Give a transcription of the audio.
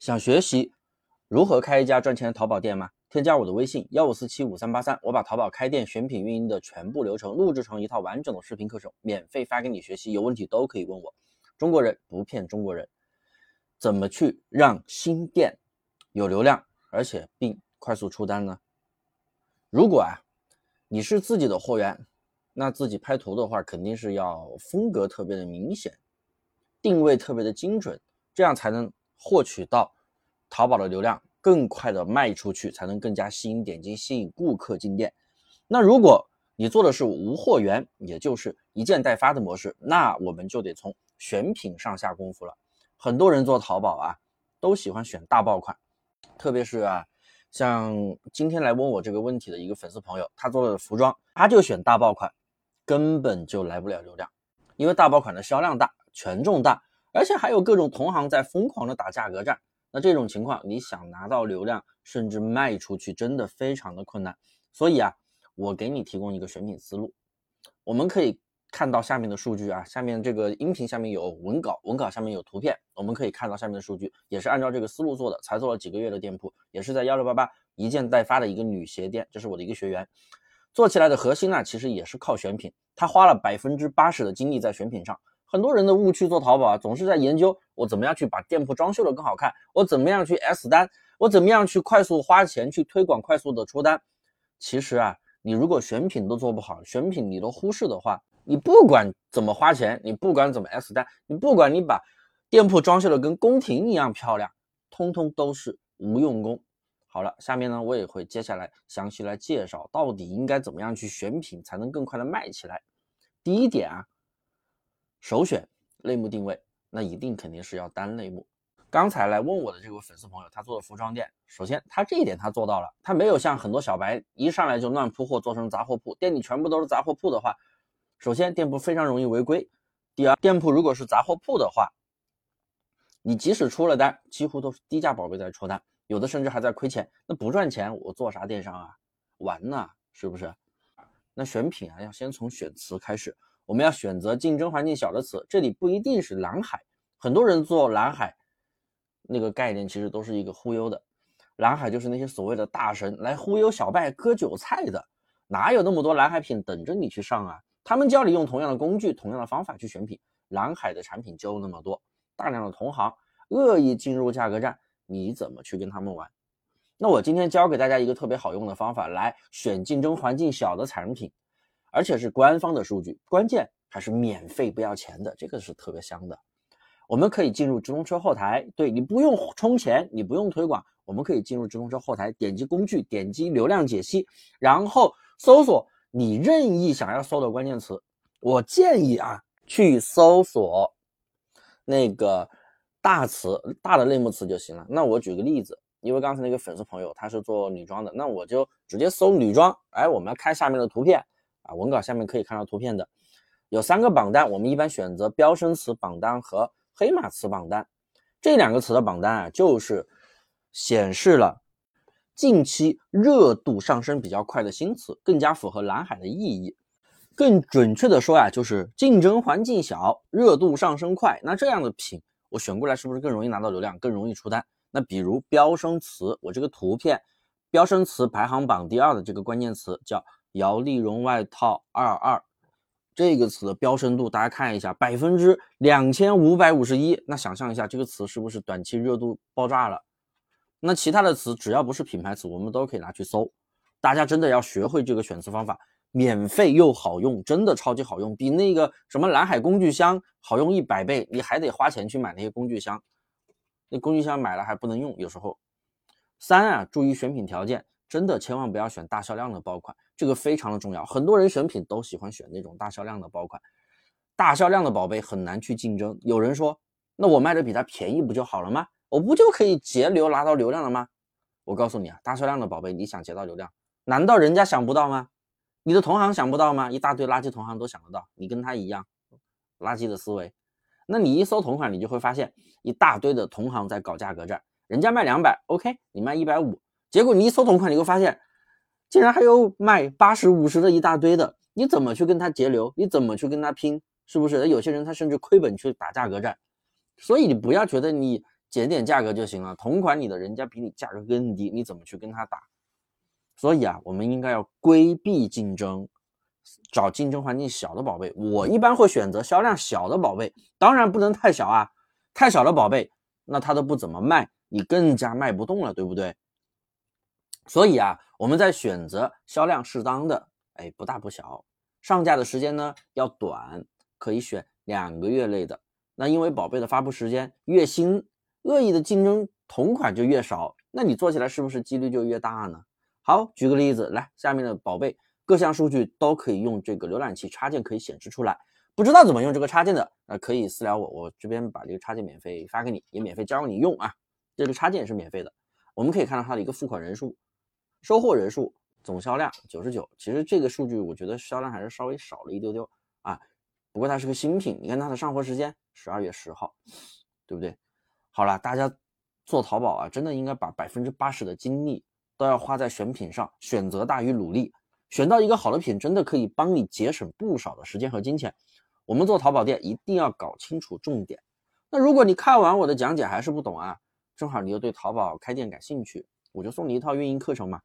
想学习如何开一家赚钱的淘宝店吗？添加我的微信幺五四七五三八三，我把淘宝开店选品运营的全部流程录制成一套完整的视频课程，免费发给你学习。有问题都可以问我。中国人不骗中国人，怎么去让新店有流量，而且并快速出单呢？如果啊，你是自己的货源，那自己拍图的话，肯定是要风格特别的明显，定位特别的精准，这样才能。获取到淘宝的流量，更快的卖出去，才能更加吸引点击，吸引顾客进店。那如果你做的是无货源，也就是一件代发的模式，那我们就得从选品上下功夫了。很多人做淘宝啊，都喜欢选大爆款，特别是啊，像今天来问我这个问题的一个粉丝朋友，他做的服装，他就选大爆款，根本就来不了流量，因为大爆款的销量大，权重大。而且还有各种同行在疯狂的打价格战，那这种情况你想拿到流量，甚至卖出去，真的非常的困难。所以啊，我给你提供一个选品思路。我们可以看到下面的数据啊，下面这个音频下面有文稿，文稿下面有图片，我们可以看到下面的数据，也是按照这个思路做的，才做了几个月的店铺，也是在幺六八八一件代发的一个女鞋店，这是我的一个学员，做起来的核心呢，其实也是靠选品，他花了百分之八十的精力在选品上。很多人的误区做淘宝啊，总是在研究我怎么样去把店铺装修的更好看，我怎么样去 S 单，我怎么样去快速花钱去推广，快速的出单。其实啊，你如果选品都做不好，选品你都忽视的话，你不管怎么花钱，你不管怎么 S 单，你不管你把店铺装修的跟宫廷一样漂亮，通通都是无用功。好了，下面呢，我也会接下来详细来介绍到底应该怎么样去选品才能更快的卖起来。第一点啊。首选类目定位，那一定肯定是要单类目。刚才来问我的这位粉丝朋友，他做的服装店，首先他这一点他做到了，他没有像很多小白一上来就乱铺货做成杂货铺，店里全部都是杂货铺的话，首先店铺非常容易违规。第二，店铺如果是杂货铺的话，你即使出了单，几乎都是低价宝贝在出单，有的甚至还在亏钱，那不赚钱我做啥电商啊？完了，是不是？那选品啊，要先从选词开始。我们要选择竞争环境小的词，这里不一定是蓝海，很多人做蓝海，那个概念其实都是一个忽悠的。蓝海就是那些所谓的大神来忽悠小白割韭菜的，哪有那么多蓝海品等着你去上啊？他们教你用同样的工具、同样的方法去选品，蓝海的产品就那么多，大量的同行恶意进入价格战，你怎么去跟他们玩？那我今天教给大家一个特别好用的方法，来选竞争环境小的产品。而且是官方的数据，关键还是免费不要钱的，这个是特别香的。我们可以进入直通车后台，对你不用充钱，你不用推广，我们可以进入直通车后台，点击工具，点击流量解析，然后搜索你任意想要搜的关键词。我建议啊，去搜索那个大词、大的类目词就行了。那我举个例子，因为刚才那个粉丝朋友他是做女装的，那我就直接搜女装。哎，我们来看下面的图片。啊，文稿下面可以看到图片的，有三个榜单，我们一般选择标生词榜单和黑马词榜单。这两个词的榜单啊，就是显示了近期热度上升比较快的新词，更加符合蓝海的意义。更准确的说呀，就是竞争环境小，热度上升快。那这样的品，我选过来是不是更容易拿到流量，更容易出单？那比如标生词，我这个图片标生词排行榜第二的这个关键词叫。摇粒绒外套二二这个词的标深度，大家看一下，百分之两千五百五十一。那想象一下，这个词是不是短期热度爆炸了？那其他的词只要不是品牌词，我们都可以拿去搜。大家真的要学会这个选词方法，免费又好用，真的超级好用，比那个什么蓝海工具箱好用一百倍。你还得花钱去买那些工具箱，那工具箱买了还不能用，有时候。三啊，注意选品条件。真的千万不要选大销量的爆款，这个非常的重要。很多人选品都喜欢选那种大销量的爆款，大销量的宝贝很难去竞争。有人说，那我卖的比他便宜不就好了吗？我不就可以节流拿到流量了吗？我告诉你啊，大销量的宝贝，你想截到流量，难道人家想不到吗？你的同行想不到吗？一大堆垃圾同行都想得到，你跟他一样垃圾的思维。那你一搜同款，你就会发现一大堆的同行在搞价格战，人家卖两百，OK，你卖一百五。结果你一搜同款，你会发现，竟然还有卖八十五十的一大堆的，你怎么去跟他节流？你怎么去跟他拼？是不是？有些人他甚至亏本去打价格战，所以你不要觉得你减点价格就行了。同款你的人家比你价格更低，你怎么去跟他打？所以啊，我们应该要规避竞争，找竞争环境小的宝贝。我一般会选择销量小的宝贝，当然不能太小啊，太小的宝贝，那它都不怎么卖，你更加卖不动了，对不对？所以啊，我们在选择销量适当的，哎，不大不小，上架的时间呢要短，可以选两个月内的。那因为宝贝的发布时间越新，恶意的竞争同款就越少，那你做起来是不是几率就越大呢？好，举个例子，来，下面的宝贝各项数据都可以用这个浏览器插件可以显示出来。不知道怎么用这个插件的，那可以私聊我，我这边把这个插件免费发给你，也免费教你用啊。这个插件也是免费的。我们可以看到它的一个付款人数、收货人数、总销量九十九。其实这个数据我觉得销量还是稍微少了一丢丢啊。不过它是个新品，你看它的上货时间十二月十号，对不对？好了，大家做淘宝啊，真的应该把百分之八十的精力都要花在选品上，选择大于努力。选到一个好的品，真的可以帮你节省不少的时间和金钱。我们做淘宝店一定要搞清楚重点。那如果你看完我的讲解还是不懂啊，正好你又对淘宝开店感兴趣，我就送你一套运营课程嘛。